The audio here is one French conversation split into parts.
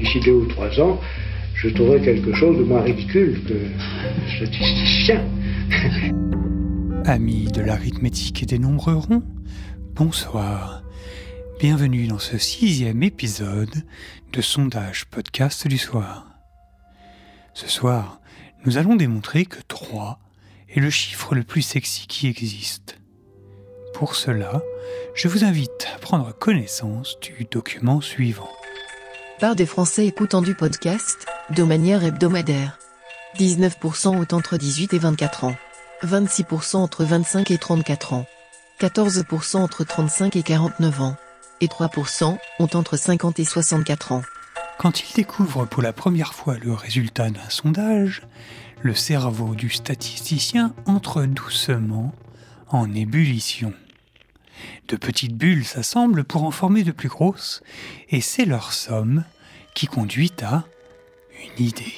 d'ici deux ou trois ans, je trouverai quelque chose de moins ridicule que statisticien. Amis de l'arithmétique et des nombres ronds, bonsoir. Bienvenue dans ce sixième épisode de Sondage Podcast du soir. Ce soir, nous allons démontrer que 3 est le chiffre le plus sexy qui existe. Pour cela, je vous invite à prendre connaissance du document suivant. Part des Français écoutant du podcast, de manière hebdomadaire. 19% ont entre 18 et 24 ans. 26% entre 25 et 34 ans. 14% entre 35 et 49 ans. Et 3% ont entre 50 et 64 ans. Quand il découvre pour la première fois le résultat d'un sondage, le cerveau du statisticien entre doucement en ébullition. De petites bulles s'assemblent pour en former de plus grosses, et c'est leur somme qui conduit à une idée.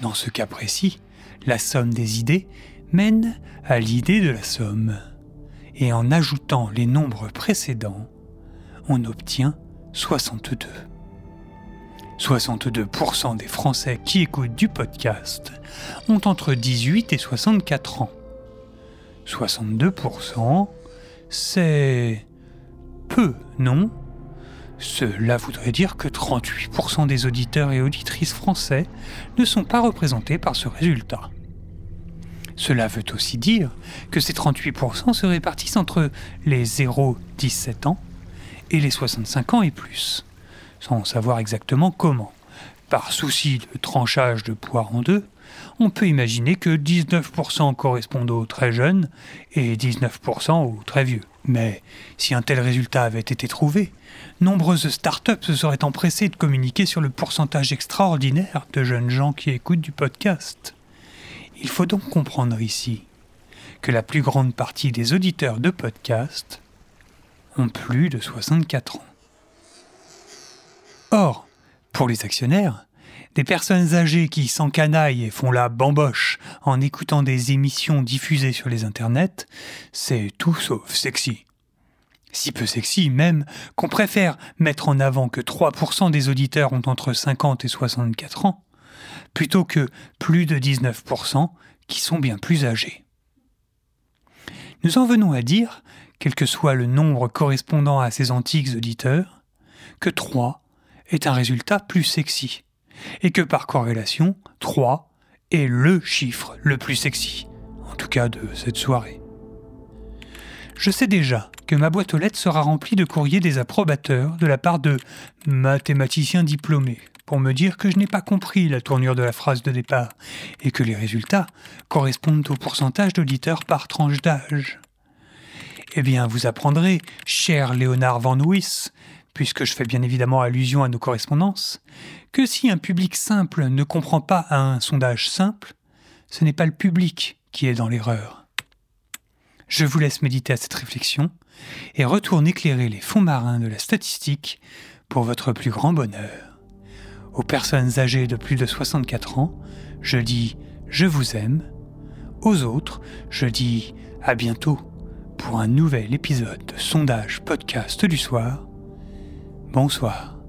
Dans ce cas précis, la somme des idées mène à l'idée de la somme. Et en ajoutant les nombres précédents, on obtient 62. 62% des Français qui écoutent du podcast ont entre 18 et 64 ans. 62%, c'est peu, non? Cela voudrait dire que 38% des auditeurs et auditrices français ne sont pas représentés par ce résultat. Cela veut aussi dire que ces 38% se répartissent entre les 0-17 ans et les 65 ans et plus, sans savoir exactement comment. Par souci de tranchage de poire en deux, on peut imaginer que 19% correspondent aux très jeunes et 19% aux très vieux. Mais si un tel résultat avait été trouvé, nombreuses startups se seraient empressées de communiquer sur le pourcentage extraordinaire de jeunes gens qui écoutent du podcast. Il faut donc comprendre ici que la plus grande partie des auditeurs de podcast ont plus de 64 ans. Or, pour les actionnaires, des personnes âgées qui s'encanaillent et font la bamboche en écoutant des émissions diffusées sur les internets, c'est tout sauf sexy. Si peu sexy même qu'on préfère mettre en avant que 3% des auditeurs ont entre 50 et 64 ans, plutôt que plus de 19% qui sont bien plus âgés. Nous en venons à dire, quel que soit le nombre correspondant à ces antiques auditeurs, que 3 est un résultat plus sexy, et que par corrélation, 3 est le chiffre le plus sexy, en tout cas de cette soirée. Je sais déjà que ma boîte aux lettres sera remplie de courriers des approbateurs de la part de mathématiciens diplômés pour me dire que je n'ai pas compris la tournure de la phrase de départ et que les résultats correspondent au pourcentage d'auditeurs par tranche d'âge. Eh bien, vous apprendrez, cher Léonard Van Wyss, puisque je fais bien évidemment allusion à nos correspondances, que si un public simple ne comprend pas un sondage simple, ce n'est pas le public qui est dans l'erreur. Je vous laisse méditer à cette réflexion et retourne éclairer les fonds marins de la statistique pour votre plus grand bonheur. Aux personnes âgées de plus de 64 ans, je dis je vous aime. Aux autres, je dis à bientôt pour un nouvel épisode de Sondage Podcast du soir Bonsoir.